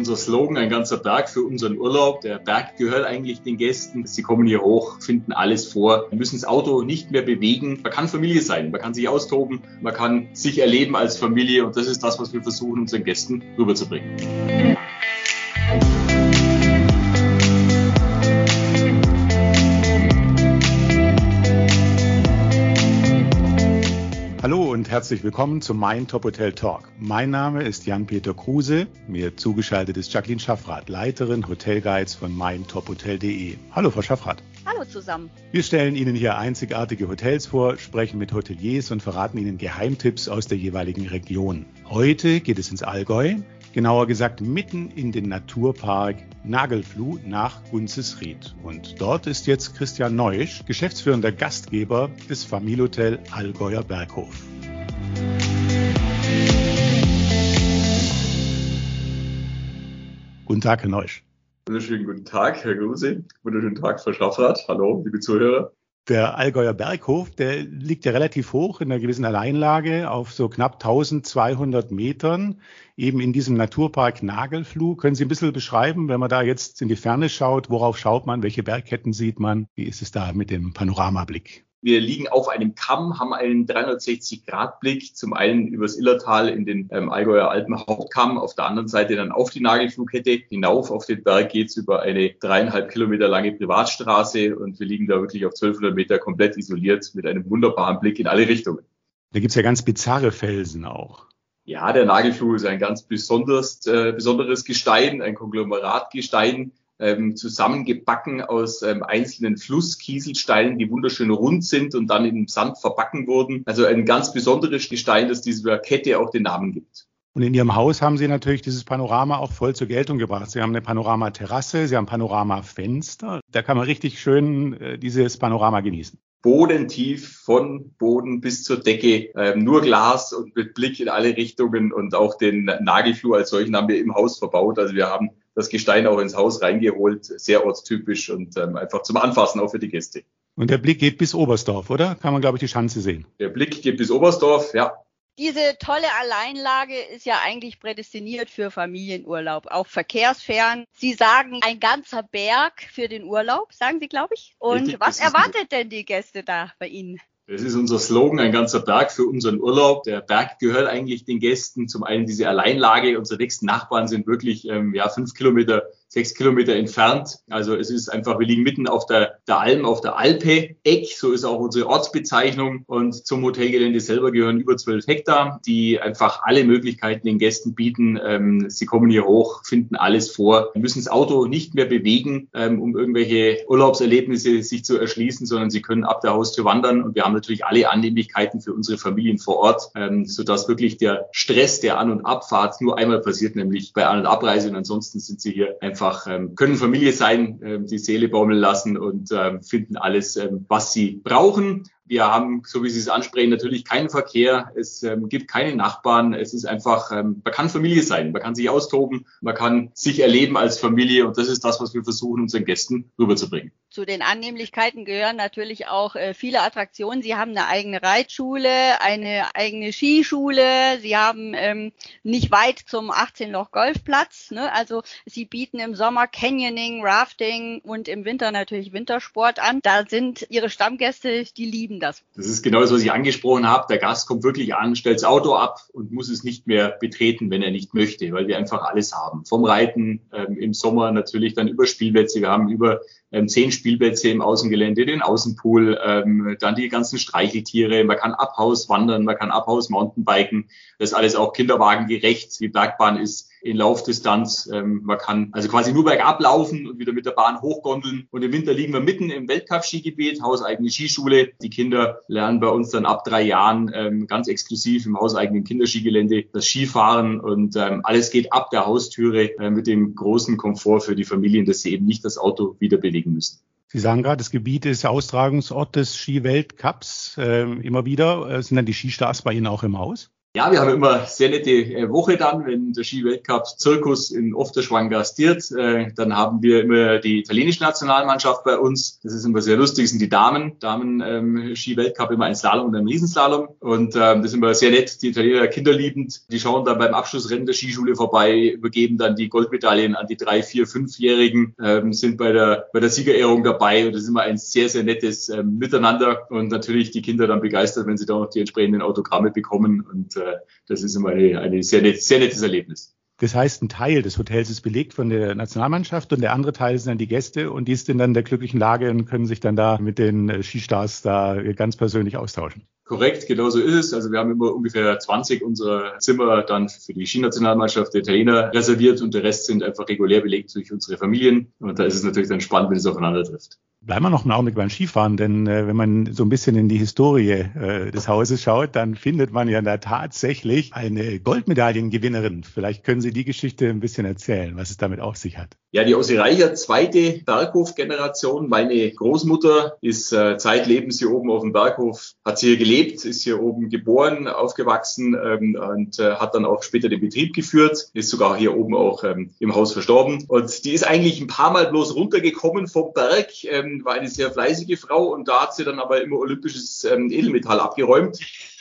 unser Slogan, ein ganzer Berg für unseren Urlaub. Der Berg gehört eigentlich den Gästen. Sie kommen hier hoch, finden alles vor, müssen das Auto nicht mehr bewegen. Man kann Familie sein, man kann sich austoben, man kann sich erleben als Familie und das ist das, was wir versuchen, unseren Gästen rüberzubringen. Herzlich willkommen zum Mein Top Hotel Talk. Mein Name ist Jan-Peter Kruse. Mir zugeschaltet ist Jacqueline Schaffrath, Leiterin Hotelguides von meintophotel.de. Hallo, Frau Schaffrath. Hallo zusammen. Wir stellen Ihnen hier einzigartige Hotels vor, sprechen mit Hoteliers und verraten Ihnen Geheimtipps aus der jeweiligen Region. Heute geht es ins Allgäu, genauer gesagt mitten in den Naturpark Nagelfluh nach Gunzesried. Und dort ist jetzt Christian Neusch, geschäftsführender Gastgeber des Familienhotel Allgäuer Berghof. Guten Tag, Herr Neusch. Wunderschönen guten Tag, Herr Gruse. Wunderschönen Tag, Frau Schaffrath. Hallo, liebe Zuhörer. Der Allgäuer Berghof, der liegt ja relativ hoch in einer gewissen Alleinlage auf so knapp 1200 Metern, eben in diesem Naturpark Nagelfluh. Können Sie ein bisschen beschreiben, wenn man da jetzt in die Ferne schaut, worauf schaut man, welche Bergketten sieht man? Wie ist es da mit dem Panoramablick? Wir liegen auf einem Kamm, haben einen 360-Grad-Blick, zum einen übers Illertal in den ähm, Allgäuer Alpenhauptkamm, auf der anderen Seite dann auf die Nagelflugkette. Hinauf auf den Berg geht's über eine dreieinhalb Kilometer lange Privatstraße und wir liegen da wirklich auf 1200 Meter komplett isoliert mit einem wunderbaren Blick in alle Richtungen. Da gibt's ja ganz bizarre Felsen auch. Ja, der Nagelfluh ist ein ganz besonders, äh, besonderes Gestein, ein Konglomeratgestein, ähm, zusammengebacken aus ähm, einzelnen Flusskieselsteinen, die wunderschön rund sind und dann in Sand verbacken wurden. Also ein ganz besonderes Gestein, das dieser Kette auch den Namen gibt. Und in Ihrem Haus haben Sie natürlich dieses Panorama auch voll zur Geltung gebracht. Sie haben eine Panoramaterrasse, Sie haben Panoramafenster. Da kann man richtig schön äh, dieses Panorama genießen bodentief von Boden bis zur Decke, ähm, nur Glas und mit Blick in alle Richtungen und auch den Nagelflur als solchen haben wir im Haus verbaut. Also wir haben das Gestein auch ins Haus reingeholt, sehr ortstypisch und ähm, einfach zum Anfassen auch für die Gäste. Und der Blick geht bis Oberstdorf, oder? Kann man, glaube ich, die Schanze sehen. Der Blick geht bis Oberstdorf, ja. Diese tolle Alleinlage ist ja eigentlich prädestiniert für Familienurlaub, auch verkehrsfern. Sie sagen, ein ganzer Berg für den Urlaub, sagen Sie, glaube ich. Und Richtig, was erwartet denn die Gäste da bei Ihnen? Das ist unser Slogan, ein ganzer Berg für unseren Urlaub. Der Berg gehört eigentlich den Gästen. Zum einen diese Alleinlage. Unsere nächsten Nachbarn sind wirklich ähm, ja, fünf Kilometer sechs Kilometer entfernt. Also es ist einfach, wir liegen mitten auf der, der Alm, auf der Alpe Eck, so ist auch unsere Ortsbezeichnung. Und zum Hotelgelände selber gehören über zwölf Hektar, die einfach alle Möglichkeiten den Gästen bieten. Ähm, sie kommen hier hoch, finden alles vor, müssen das Auto nicht mehr bewegen, ähm, um irgendwelche Urlaubserlebnisse sich zu erschließen, sondern sie können ab der Haustür wandern. Und wir haben natürlich alle Annehmlichkeiten für unsere Familien vor Ort, ähm, sodass wirklich der Stress der An- und Abfahrt nur einmal passiert, nämlich bei An- und Abreise. Und ansonsten sind sie hier einfach einfach, ähm, können Familie sein, ähm, die Seele baumeln lassen und ähm, finden alles, was sie brauchen. Wir haben, so wie Sie es ansprechen, natürlich keinen Verkehr. Es ähm, gibt keine Nachbarn. Es ist einfach, ähm, man kann Familie sein. Man kann sich austoben. Man kann sich erleben als Familie. Und das ist das, was wir versuchen, unseren Gästen rüberzubringen. Zu den Annehmlichkeiten gehören natürlich auch äh, viele Attraktionen. Sie haben eine eigene Reitschule, eine eigene Skischule. Sie haben ähm, nicht weit zum 18-Loch Golfplatz. Ne? Also Sie bieten im Sommer Canyoning, Rafting und im Winter natürlich Wintersport an. Da sind Ihre Stammgäste, die lieben das? Das ist genau das, was ich angesprochen habe. Der Gast kommt wirklich an, stellt das Auto ab und muss es nicht mehr betreten, wenn er nicht möchte, weil wir einfach alles haben. Vom Reiten ähm, im Sommer natürlich dann über Spielplätze. Wir haben über ähm, zehn Spielplätze im Außengelände, den Außenpool, ähm, dann die ganzen Streicheltiere. Man kann ab Haus wandern, man kann ab Haus Mountainbiken. Das ist alles auch kinderwagengerecht. Die Bergbahn ist in Laufdistanz. Ähm, man kann also quasi nur bergab laufen und wieder mit der Bahn hochgondeln. Und im Winter liegen wir mitten im Weltcup-Skigebiet, hauseigene Skischule. Die Kinder lernen bei uns dann ab drei Jahren ähm, ganz exklusiv im hauseigenen Kinderskigelände das Skifahren und ähm, alles geht ab der Haustüre äh, mit dem großen Komfort für die Familien, dass sie eben nicht das Auto wieder bewegen müssen. Sie sagen gerade, das Gebiet ist Austragungsort des Skiweltcups. Äh, immer wieder äh, sind dann die Skistars bei Ihnen auch im Haus? Ja, wir haben immer sehr nette äh, Woche dann, wenn der Ski-Weltcup Zirkus in Ofterschwang gastiert. Äh, dann haben wir immer die italienische Nationalmannschaft bei uns. Das ist immer sehr lustig, das sind die Damen. Damen-Ski-Weltcup ähm, immer ein Slalom und ein Riesenslalom. Und ähm, das ist immer sehr nett. Die Italiener kinderliebend. Die schauen dann beim Abschlussrennen der Skischule vorbei, übergeben dann die Goldmedaillen an die drei, vier, fünfjährigen, ähm, sind bei der, bei der Siegerehrung dabei. Und das ist immer ein sehr, sehr nettes ähm, Miteinander. Und natürlich die Kinder dann begeistert, wenn sie da noch die entsprechenden Autogramme bekommen. Und äh, das ist immer eine, eine sehr, net, sehr nettes Erlebnis. Das heißt, ein Teil des Hotels ist belegt von der Nationalmannschaft und der andere Teil sind dann die Gäste und die sind dann in der glücklichen Lage und können sich dann da mit den äh, Skistars da ganz persönlich austauschen. Korrekt, genau so ist es. Also wir haben immer ungefähr 20 unserer Zimmer dann für die Skinationalmannschaft der Italiener reserviert und der Rest sind einfach regulär belegt durch unsere Familien. Und da ist es natürlich dann spannend, wenn es aufeinander trifft. Bleiben wir noch einen Augenblick beim Skifahren, denn äh, wenn man so ein bisschen in die Historie äh, des Hauses schaut, dann findet man ja da tatsächlich eine Goldmedaillengewinnerin. Vielleicht können Sie die Geschichte ein bisschen erzählen, was es damit auf sich hat. Ja, die Ossi Reicher, zweite Berghof-Generation. Meine Großmutter ist äh, zeitlebens hier oben auf dem Berghof, hat hier gelebt, ist hier oben geboren, aufgewachsen ähm, und äh, hat dann auch später den Betrieb geführt, ist sogar hier oben auch ähm, im Haus verstorben. Und die ist eigentlich ein paar Mal bloß runtergekommen vom Berg. Ähm, war eine sehr fleißige Frau und da hat sie dann aber immer olympisches ähm, Edelmetall abgeräumt.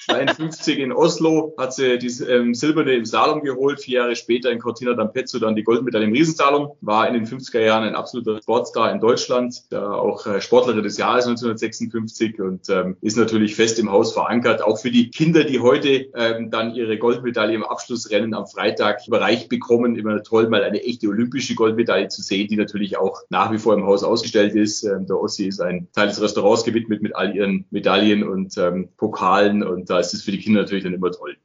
52 in Oslo hat sie die ähm, Silberne im Slalom geholt. Vier Jahre später in Cortina d'Ampezzo dann die Goldmedaille im Riesenslalom. War in den 50er Jahren ein absoluter Sportstar in Deutschland. Da auch äh, Sportlerin des Jahres 1956 und ähm, ist natürlich fest im Haus verankert. Auch für die Kinder, die heute ähm, dann ihre Goldmedaille im Abschlussrennen am Freitag überreicht bekommen. Immer toll, mal eine echte olympische Goldmedaille zu sehen, die natürlich auch nach wie vor im Haus ausgestellt ist. Ähm, der Ossi ist ein Teil des Restaurants gewidmet mit all ihren Medaillen und ähm, Pokalen und ist es für die Kinder natürlich dann immer toll.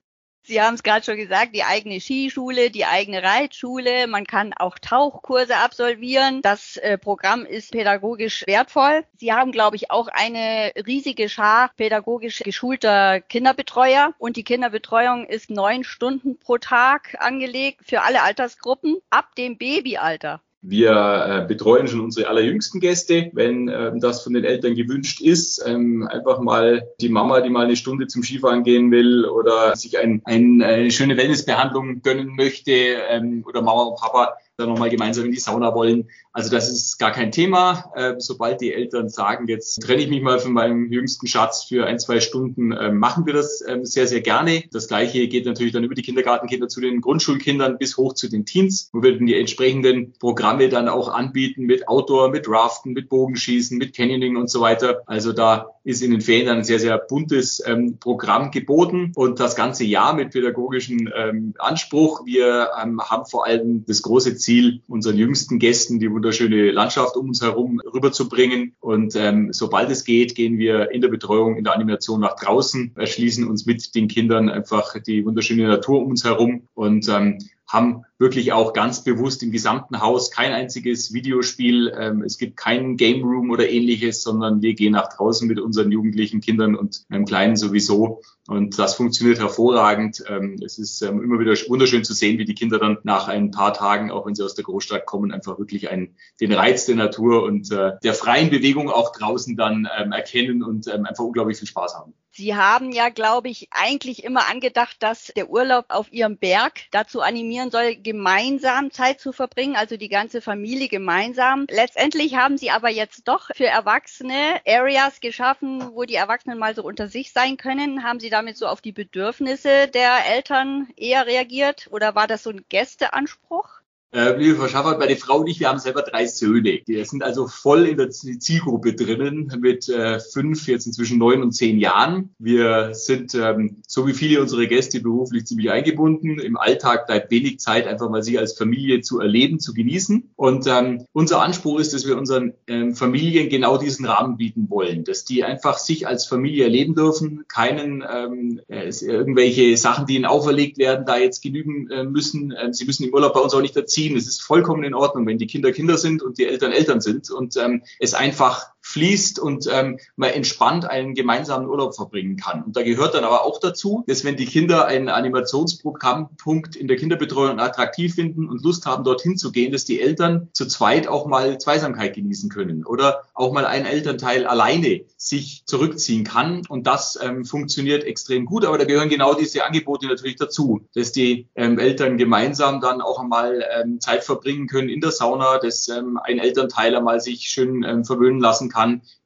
Sie haben es gerade schon gesagt, die eigene Skischule, die eigene Reitschule. Man kann auch Tauchkurse absolvieren. Das äh, Programm ist pädagogisch wertvoll. Sie haben, glaube ich, auch eine riesige Schar pädagogisch geschulter Kinderbetreuer. Und die Kinderbetreuung ist neun Stunden pro Tag angelegt für alle Altersgruppen ab dem Babyalter. Wir äh, betreuen schon unsere allerjüngsten Gäste, wenn ähm, das von den Eltern gewünscht ist. Ähm, einfach mal die Mama, die mal eine Stunde zum Skifahren gehen will oder sich ein, ein, eine schöne Wellnessbehandlung gönnen möchte ähm, oder Mama und Papa dann nochmal gemeinsam in die Sauna wollen. Also das ist gar kein Thema. Äh, sobald die Eltern sagen, jetzt trenne ich mich mal von meinem jüngsten Schatz für ein, zwei Stunden, äh, machen wir das äh, sehr, sehr gerne. Das gleiche geht natürlich dann über die Kindergartenkinder zu den Grundschulkindern bis hoch zu den Teens, wir dann die entsprechenden Programme dann auch anbieten mit Outdoor, mit Raften, mit Bogenschießen, mit Canyoning und so weiter. Also da ist in den Ferien dann ein sehr, sehr buntes ähm, Programm geboten und das ganze Jahr mit pädagogischem ähm, Anspruch. Wir ähm, haben vor allem das große Ziel, unseren jüngsten Gästen die wunderschöne Landschaft um uns herum rüberzubringen. Und ähm, sobald es geht, gehen wir in der Betreuung, in der Animation nach draußen, erschließen uns mit den Kindern einfach die wunderschöne Natur um uns herum und ähm, haben wirklich auch ganz bewusst im gesamten Haus kein einziges Videospiel. Ähm, es gibt keinen Game Room oder ähnliches, sondern wir gehen nach draußen mit unseren jugendlichen Kindern und meinem Kleinen sowieso. Und das funktioniert hervorragend. Ähm, es ist ähm, immer wieder wunderschön zu sehen, wie die Kinder dann nach ein paar Tagen, auch wenn sie aus der Großstadt kommen, einfach wirklich einen, den Reiz der Natur und äh, der freien Bewegung auch draußen dann ähm, erkennen und ähm, einfach unglaublich viel Spaß haben. Sie haben ja, glaube ich, eigentlich immer angedacht, dass der Urlaub auf Ihrem Berg dazu animieren soll, gemeinsam Zeit zu verbringen, also die ganze Familie gemeinsam. Letztendlich haben Sie aber jetzt doch für Erwachsene Areas geschaffen, wo die Erwachsenen mal so unter sich sein können. Haben Sie damit so auf die Bedürfnisse der Eltern eher reagiert oder war das so ein Gästeanspruch? Äh, liebe Frau Schaffert, meine Frau und ich, wir haben selber drei Söhne. Die sind also voll in der Zielgruppe drinnen mit äh, fünf, jetzt inzwischen neun und zehn Jahren. Wir sind, ähm, so wie viele unserer Gäste, beruflich ziemlich eingebunden. Im Alltag bleibt wenig Zeit, einfach mal sie als Familie zu erleben, zu genießen. Und ähm, unser Anspruch ist, dass wir unseren ähm, Familien genau diesen Rahmen bieten wollen, dass die einfach sich als Familie erleben dürfen, keinen ähm, äh, irgendwelche Sachen, die ihnen auferlegt werden, da jetzt genügen äh, müssen. Ähm, sie müssen im Urlaub bei uns auch nicht erziehen ziehen. Es ist vollkommen in Ordnung, wenn die Kinder Kinder sind und die Eltern Eltern sind und ähm, es einfach fließt und ähm, man entspannt einen gemeinsamen Urlaub verbringen kann. Und da gehört dann aber auch dazu, dass wenn die Kinder einen Animationsprogrammpunkt in der Kinderbetreuung attraktiv finden und Lust haben, dorthin zu gehen, dass die Eltern zu zweit auch mal Zweisamkeit genießen können oder auch mal ein Elternteil alleine sich zurückziehen kann. Und das ähm, funktioniert extrem gut. Aber da gehören genau diese Angebote natürlich dazu, dass die ähm, Eltern gemeinsam dann auch einmal ähm, Zeit verbringen können in der Sauna, dass ähm, ein Elternteil einmal sich schön ähm, verwöhnen lassen kann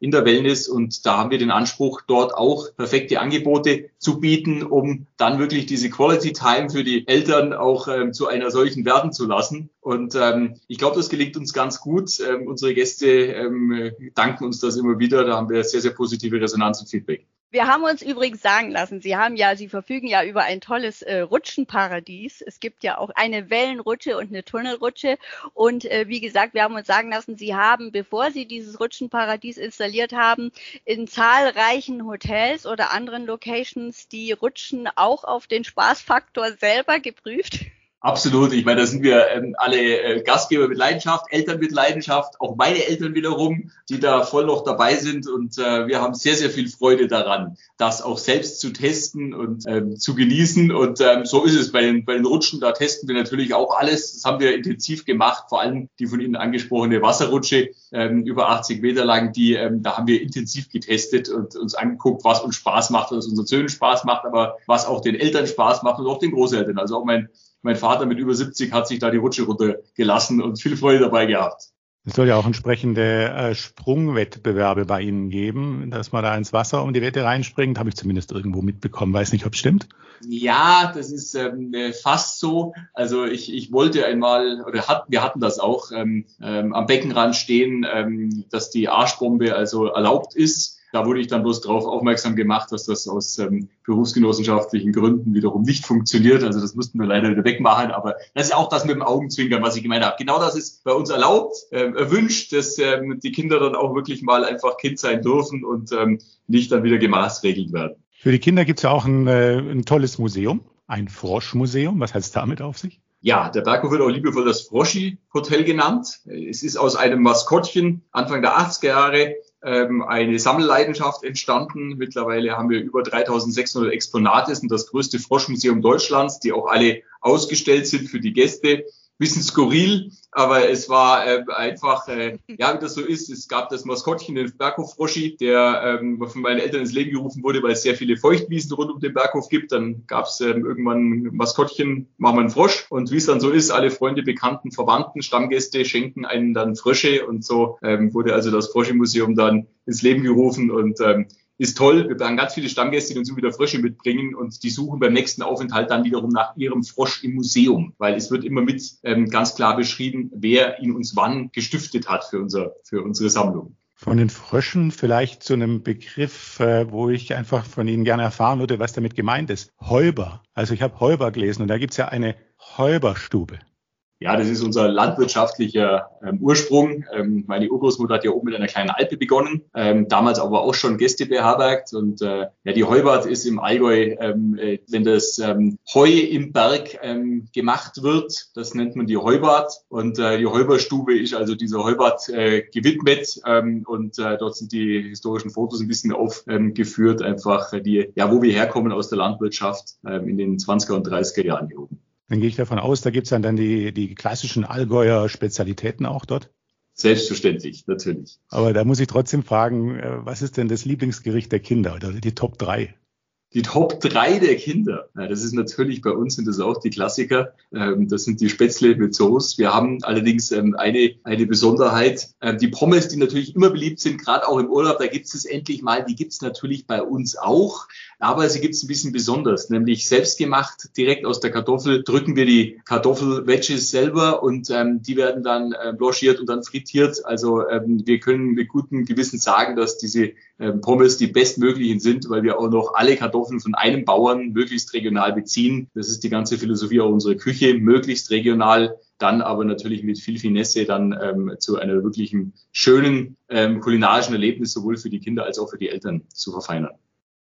in der Wellness. Und da haben wir den Anspruch, dort auch perfekte Angebote zu bieten, um dann wirklich diese Quality Time für die Eltern auch ähm, zu einer solchen werden zu lassen. Und ähm, ich glaube, das gelingt uns ganz gut. Ähm, unsere Gäste ähm, danken uns das immer wieder. Da haben wir sehr, sehr positive Resonanz und Feedback. Wir haben uns übrigens sagen lassen, Sie haben ja, Sie verfügen ja über ein tolles äh, Rutschenparadies. Es gibt ja auch eine Wellenrutsche und eine Tunnelrutsche. Und äh, wie gesagt, wir haben uns sagen lassen, Sie haben, bevor Sie dieses Rutschenparadies installiert haben, in zahlreichen Hotels oder anderen Locations die Rutschen auch auf den Spaßfaktor selber geprüft. Absolut. Ich meine, da sind wir ähm, alle äh, Gastgeber mit Leidenschaft, Eltern mit Leidenschaft, auch meine Eltern wiederum, die da voll noch dabei sind. Und äh, wir haben sehr, sehr viel Freude daran, das auch selbst zu testen und ähm, zu genießen. Und ähm, so ist es bei den, bei den Rutschen. Da testen wir natürlich auch alles. Das haben wir intensiv gemacht, vor allem die von Ihnen angesprochene Wasserrutsche ähm, über 80 Meter lang. Die, ähm, da haben wir intensiv getestet und uns angeguckt, was uns Spaß macht, was unseren Söhnen Spaß macht, aber was auch den Eltern Spaß macht und auch den Großeltern. Also auch mein mein Vater mit über 70 hat sich da die Rutsche runtergelassen und viel Freude dabei gehabt. Es soll ja auch entsprechende äh, Sprungwettbewerbe bei Ihnen geben, dass man da ins Wasser um die Wette reinspringt. Habe ich zumindest irgendwo mitbekommen. Weiß nicht, ob es stimmt. Ja, das ist ähm, äh, fast so. Also ich, ich wollte einmal, oder hat, wir hatten das auch, ähm, ähm, am Beckenrand stehen, ähm, dass die Arschbombe also erlaubt ist. Da wurde ich dann bloß darauf aufmerksam gemacht, dass das aus ähm, berufsgenossenschaftlichen Gründen wiederum nicht funktioniert. Also das mussten wir leider wieder wegmachen. Aber das ist auch das mit dem Augenzwinkern, was ich gemeint habe. Genau das ist bei uns erlaubt, ähm, erwünscht, dass ähm, die Kinder dann auch wirklich mal einfach Kind sein dürfen und ähm, nicht dann wieder gemaßregelt werden. Für die Kinder gibt es ja auch ein, äh, ein tolles Museum, ein Froschmuseum. Was heißt damit auf sich? Ja, der Berghof wird auch liebevoll das Froschi-Hotel genannt. Es ist aus einem Maskottchen Anfang der 80er Jahre ähm, eine Sammelleidenschaft entstanden. Mittlerweile haben wir über 3600 Exponate, sind das größte Froschmuseum Deutschlands, die auch alle ausgestellt sind für die Gäste bisschen skurril, aber es war äh, einfach, äh, ja, wie das so ist. Es gab das Maskottchen, den Berghof Froschi, der ähm, von meinen Eltern ins Leben gerufen wurde, weil es sehr viele Feuchtwiesen rund um den Berghof gibt. Dann gab es ähm, irgendwann ein Maskottchen, machen wir einen Frosch. Und wie es dann so ist, alle Freunde, Bekannten, Verwandten, Stammgäste schenken einen dann Frösche. Und so ähm, wurde also das Froschi-Museum dann ins Leben gerufen. Und ähm, ist toll. Wir haben ganz viele Stammgäste, die uns wieder Frösche mitbringen und die suchen beim nächsten Aufenthalt dann wiederum nach ihrem Frosch im Museum, weil es wird immer mit ähm, ganz klar beschrieben, wer ihn uns wann gestiftet hat für, unser, für unsere Sammlung. Von den Fröschen vielleicht zu einem Begriff, äh, wo ich einfach von Ihnen gerne erfahren würde, was damit gemeint ist. Häuber. Also ich habe Häuber gelesen und da gibt es ja eine Häuberstube. Ja, das ist unser landwirtschaftlicher ähm, Ursprung. Ähm, meine Urgroßmutter hat ja oben mit einer kleinen Alpe begonnen, ähm, damals aber auch schon Gäste beherbergt. Und äh, ja, die Heubart ist im Allgäu, ähm, äh, wenn das ähm, Heu im Berg ähm, gemacht wird, das nennt man die Heubart. Und äh, die Heuberstube ist also dieser Heubart äh, gewidmet. Und äh, dort sind die historischen Fotos ein bisschen aufgeführt, einfach die, ja, wo wir herkommen aus der Landwirtschaft in den 20er und 30er Jahren hier oben. Dann gehe ich davon aus, da gibt es dann, dann die, die klassischen Allgäuer Spezialitäten auch dort. Selbstverständlich, natürlich. Aber da muss ich trotzdem fragen, äh, was ist denn das Lieblingsgericht der Kinder oder die Top 3? Die Top 3 der Kinder. Das ist natürlich bei uns sind das auch die Klassiker. Ähm, das sind die Spätzle mit Soße. Wir haben allerdings ähm, eine, eine Besonderheit. Ähm, die Pommes, die natürlich immer beliebt sind, gerade auch im Urlaub, da gibt es endlich mal, die gibt es natürlich bei uns auch. Aber sie gibt es ein bisschen besonders, nämlich selbstgemacht, direkt aus der Kartoffel drücken wir die Kartoffel-Wedges selber und die werden dann äh, blanchiert und dann frittiert. Also wir können mit gutem Gewissen sagen, dass diese Pommes die bestmöglichen sind, weil wir auch noch alle Kartoffeln von einem Bauern möglichst regional beziehen. Das ist die ganze Philosophie auch unserer Küche, möglichst regional dann aber natürlich mit viel Finesse dann ähm, zu einer wirklichen schönen ähm, kulinarischen Erlebnis sowohl für die Kinder als auch für die Eltern zu verfeinern.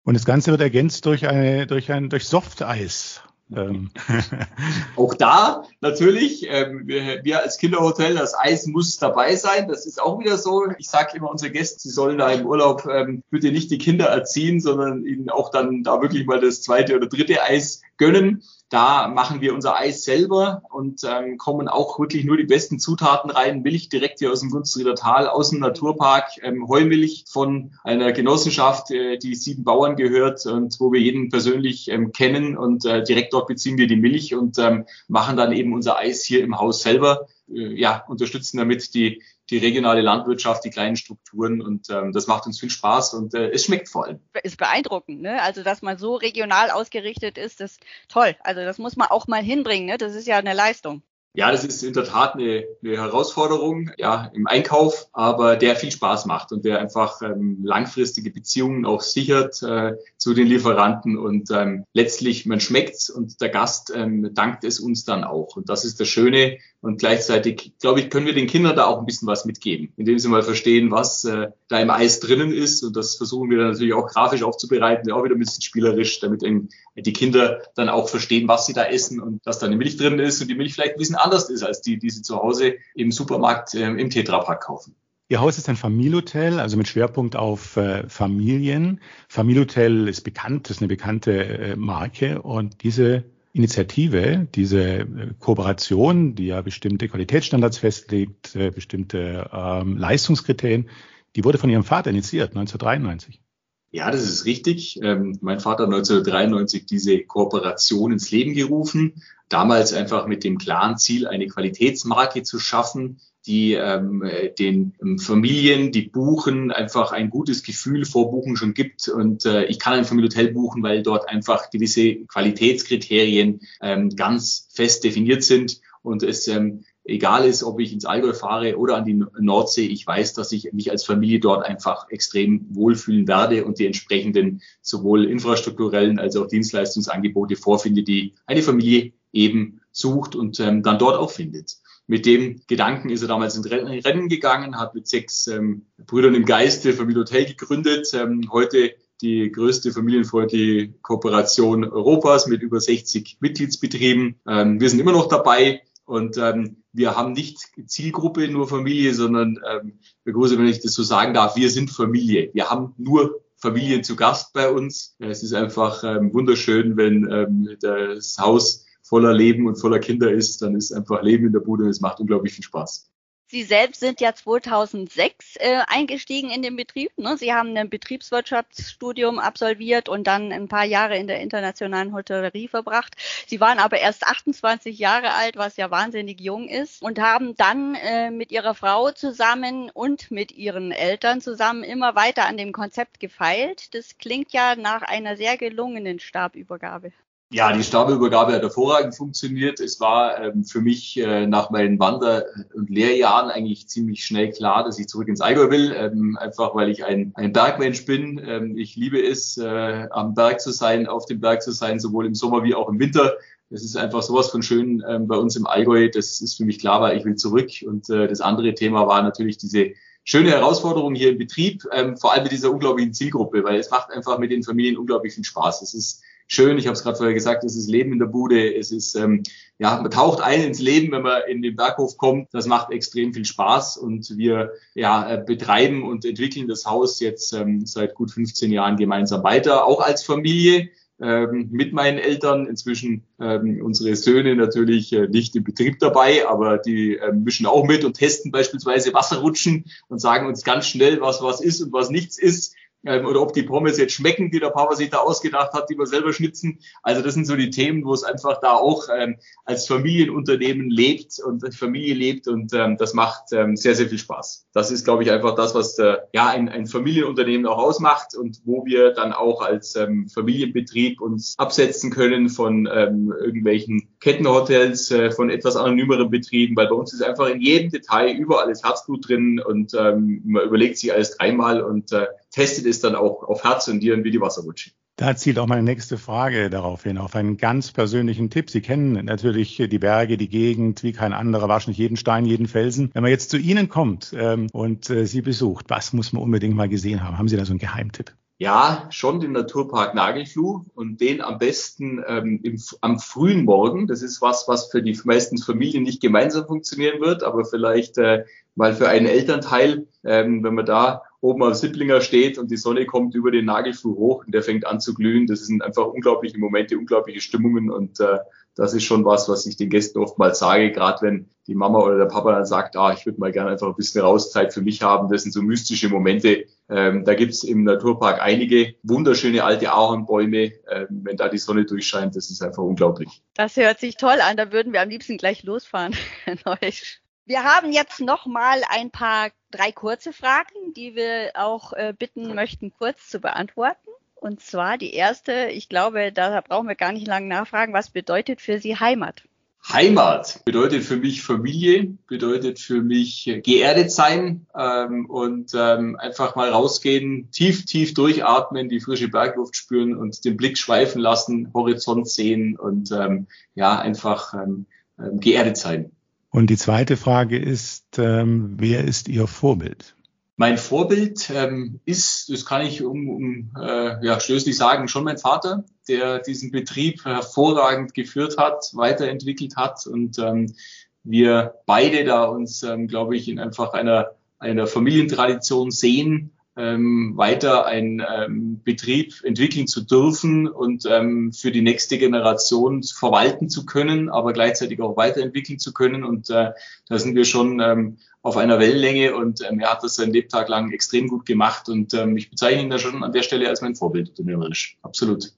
Und das Ganze wird ergänzt durch eine, durch ein, durch Softeis. Ähm. Auch da natürlich, ähm, wir, wir, als Kinderhotel, das Eis muss dabei sein. Das ist auch wieder so. Ich sage immer unsere Gäste, sie sollen da im Urlaub ähm, bitte nicht die Kinder erziehen, sondern ihnen auch dann da wirklich mal das zweite oder dritte Eis gönnen. Da machen wir unser Eis selber und ähm, kommen auch wirklich nur die besten Zutaten rein. Milch direkt hier aus dem Gunstrieder Tal, aus dem Naturpark, ähm, Heumilch von einer Genossenschaft, äh, die sieben Bauern gehört und wo wir jeden persönlich ähm, kennen und äh, direkt dort beziehen wir die Milch und ähm, machen dann eben unser Eis hier im Haus selber. Äh, ja, unterstützen damit die die regionale Landwirtschaft, die kleinen Strukturen und ähm, das macht uns viel Spaß und äh, es schmeckt vor allem. Ist beeindruckend, ne? Also dass man so regional ausgerichtet ist, das ist toll. Also das muss man auch mal hinbringen, ne? Das ist ja eine Leistung. Ja, das ist in der Tat eine, eine Herausforderung ja, im Einkauf, aber der viel Spaß macht und der einfach ähm, langfristige Beziehungen auch sichert äh, zu den Lieferanten und ähm, letztlich man schmeckt's und der Gast ähm, dankt es uns dann auch. Und das ist das Schöne, und gleichzeitig, glaube ich, können wir den Kindern da auch ein bisschen was mitgeben, indem sie mal verstehen, was äh, da im Eis drinnen ist. Und das versuchen wir dann natürlich auch grafisch aufzubereiten, auch wieder ein bisschen spielerisch, damit eben die Kinder dann auch verstehen, was sie da essen und dass da eine Milch drin ist und die Milch vielleicht ein bisschen anders ist als die, die sie zu Hause im Supermarkt äh, im Tetrapack kaufen. Ihr Haus ist ein Familienhotel, also mit Schwerpunkt auf äh, Familien. Familienhotel ist bekannt, ist eine bekannte äh, Marke und diese Initiative, diese äh, Kooperation, die ja bestimmte Qualitätsstandards festlegt, äh, bestimmte ähm, Leistungskriterien, die wurde von Ihrem Vater initiiert, 1993. Ja, das ist richtig. Ähm, mein Vater hat 1993 diese Kooperation ins Leben gerufen. Damals einfach mit dem klaren Ziel, eine Qualitätsmarke zu schaffen, die ähm, den ähm, Familien, die buchen, einfach ein gutes Gefühl vor Buchen schon gibt. Und äh, ich kann ein Familienhotel buchen, weil dort einfach gewisse Qualitätskriterien ähm, ganz fest definiert sind und es ähm, egal ist, ob ich ins Allgäu fahre oder an die Nordsee, ich weiß, dass ich mich als Familie dort einfach extrem wohlfühlen werde und die entsprechenden sowohl infrastrukturellen als auch Dienstleistungsangebote vorfinde, die eine Familie eben sucht und ähm, dann dort auch findet. Mit dem Gedanken ist er damals in Rennen gegangen, hat mit sechs ähm, Brüdern im Geiste Familie Hotel gegründet. Ähm, heute die größte familienfreundliche Kooperation Europas mit über 60 Mitgliedsbetrieben. Ähm, wir sind immer noch dabei und ähm, wir haben nicht Zielgruppe nur Familie, sondern ähm, Große, wenn ich das so sagen darf, wir sind Familie. Wir haben nur Familien zu Gast bei uns. Es ist einfach ähm, wunderschön, wenn ähm, das Haus voller Leben und voller Kinder ist, dann ist einfach Leben in der Bude und es macht unglaublich viel Spaß. Sie selbst sind ja 2006 äh, eingestiegen in den Betrieb. Ne? Sie haben ein Betriebswirtschaftsstudium absolviert und dann ein paar Jahre in der internationalen Hotellerie verbracht. Sie waren aber erst 28 Jahre alt, was ja wahnsinnig jung ist, und haben dann äh, mit ihrer Frau zusammen und mit ihren Eltern zusammen immer weiter an dem Konzept gefeilt. Das klingt ja nach einer sehr gelungenen Stabübergabe. Ja, die Stabübergabe hat hervorragend funktioniert. Es war ähm, für mich äh, nach meinen Wander- und Lehrjahren eigentlich ziemlich schnell klar, dass ich zurück ins Allgäu will, ähm, einfach weil ich ein, ein Bergmensch bin. Ähm, ich liebe es, äh, am Berg zu sein, auf dem Berg zu sein, sowohl im Sommer wie auch im Winter. Es ist einfach sowas von schön ähm, bei uns im Allgäu. Das ist für mich klar, weil ich will zurück. Und äh, das andere Thema war natürlich diese schöne Herausforderung hier im Betrieb, ähm, vor allem mit dieser unglaublichen Zielgruppe, weil es macht einfach mit den Familien unglaublich viel Spaß. Es ist schön. Ich habe es gerade vorher gesagt, es ist Leben in der Bude. Es ist, ähm, ja, man taucht ein ins Leben, wenn man in den Berghof kommt. Das macht extrem viel Spaß und wir ja, äh, betreiben und entwickeln das Haus jetzt ähm, seit gut 15 Jahren gemeinsam weiter, auch als Familie ähm, mit meinen Eltern. Inzwischen ähm, unsere Söhne natürlich äh, nicht im Betrieb dabei, aber die äh, mischen auch mit und testen beispielsweise Wasserrutschen und sagen uns ganz schnell, was was ist und was nichts ist ähm, oder ob die Pommes jetzt schmecken, die der Papa sich da ausgedacht hat, die wir selber schnitzen. Also das sind so die Themen, wo es einfach da auch ähm, als Familienunternehmen lebt und Familie lebt und ähm, das macht ähm, sehr, sehr viel Spaß. Das ist, glaube ich, einfach das, was äh, ja ein, ein Familienunternehmen auch ausmacht und wo wir dann auch als ähm, Familienbetrieb uns absetzen können von ähm, irgendwelchen Kettenhotels, äh, von etwas anonymeren Betrieben, weil bei uns ist einfach in jedem Detail überall ist Herzblut drin und ähm, man überlegt sich alles dreimal und äh, testet es dann auch auf Herz und Nieren wie die Wasserrutsche. Da zielt auch meine nächste Frage darauf hin, auf einen ganz persönlichen Tipp. Sie kennen natürlich die Berge, die Gegend, wie kein anderer, wahrscheinlich jeden Stein, jeden Felsen. Wenn man jetzt zu Ihnen kommt ähm, und äh, Sie besucht, was muss man unbedingt mal gesehen haben? Haben Sie da so einen Geheimtipp? Ja, schon den Naturpark Nagelfluh und den am besten ähm, im, am frühen Morgen. Das ist was, was für die meisten Familien nicht gemeinsam funktionieren wird, aber vielleicht äh, mal für einen Elternteil, ähm, wenn man da oben auf Sipplinger steht und die Sonne kommt über den Nagelfluh hoch und der fängt an zu glühen. Das sind einfach unglaubliche Momente, unglaubliche Stimmungen und äh, das ist schon was, was ich den Gästen oftmals sage, gerade wenn die Mama oder der Papa dann sagt, ah, ich würde mal gerne einfach ein bisschen Rauszeit für mich haben. Das sind so mystische Momente. Ähm, da gibt's im Naturpark einige wunderschöne alte Ahornbäume. Ähm, wenn da die Sonne durchscheint, das ist einfach unglaublich. Das hört sich toll an. Da würden wir am liebsten gleich losfahren. wir haben jetzt noch mal ein paar drei kurze Fragen, die wir auch äh, bitten möchten, kurz zu beantworten. Und zwar die erste, ich glaube, da brauchen wir gar nicht lange nachfragen, was bedeutet für Sie Heimat? Heimat bedeutet für mich Familie, bedeutet für mich geerdet sein ähm, und ähm, einfach mal rausgehen, tief, tief durchatmen, die frische Bergluft spüren und den Blick schweifen lassen, Horizont sehen und ähm, ja, einfach ähm, ähm geerdet sein. Und die zweite Frage ist, ähm, wer ist Ihr Vorbild? Mein Vorbild ähm, ist, das kann ich um, um äh, ja, schließlich sagen, schon mein Vater, der diesen Betrieb hervorragend geführt hat, weiterentwickelt hat und ähm, wir beide da uns, ähm, glaube ich, in einfach einer, einer Familientradition sehen, ähm, weiter einen ähm, Betrieb entwickeln zu dürfen und ähm, für die nächste Generation verwalten zu können, aber gleichzeitig auch weiterentwickeln zu können. Und äh, da sind wir schon ähm, auf einer Wellenlänge und ähm, er hat das sein Lebtag lang extrem gut gemacht und ähm, ich bezeichne ihn da schon an der Stelle als mein Vorbild unternehmerisch. Absolut.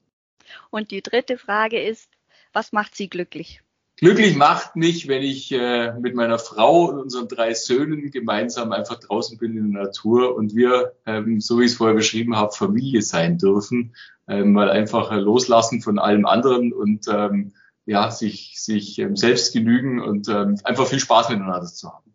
Und die dritte Frage ist, was macht Sie glücklich? Glücklich macht mich, wenn ich äh, mit meiner Frau und unseren drei Söhnen gemeinsam einfach draußen bin in der Natur und wir, ähm, so wie ich es vorher beschrieben habe, Familie sein dürfen, ähm, mal einfach loslassen von allem anderen und ähm, ja, sich, sich ähm, selbst genügen und ähm, einfach viel Spaß miteinander zu haben.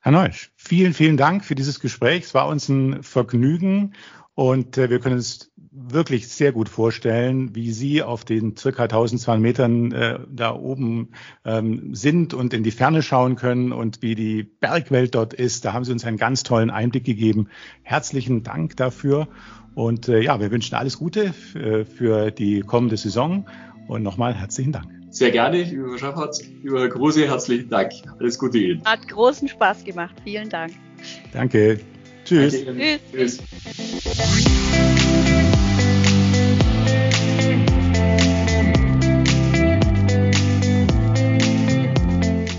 Herr Neusch, vielen, vielen Dank für dieses Gespräch. Es war uns ein Vergnügen und äh, wir können uns wirklich sehr gut vorstellen, wie Sie auf den circa 1200 Metern äh, da oben ähm, sind und in die Ferne schauen können und wie die Bergwelt dort ist. Da haben Sie uns einen ganz tollen Einblick gegeben. Herzlichen Dank dafür. Und äh, ja, wir wünschen alles Gute für, für die kommende Saison und nochmal herzlichen Dank. Sehr gerne, lieber Herr Schaffertz, lieber Kruse, herzlichen Dank. Alles Gute Ihnen. Hat großen Spaß gemacht. Vielen Dank. Danke. Tschüss. Danke Tschüss. Tschüss.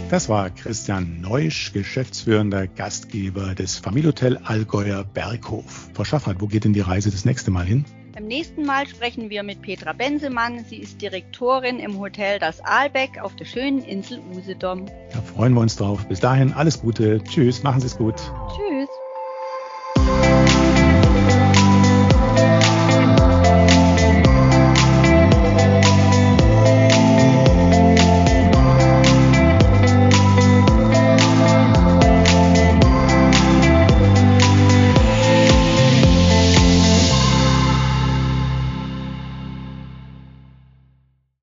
Das war Christian Neusch, geschäftsführender Gastgeber des Familienhotel Allgäuer Berghof. Frau Schaffert, wo geht denn die Reise das nächste Mal hin? Beim nächsten Mal sprechen wir mit Petra Bensemann. Sie ist Direktorin im Hotel Das Aalbeck auf der schönen Insel Usedom. Da freuen wir uns drauf. Bis dahin alles Gute. Tschüss, machen Sie es gut. Tschüss.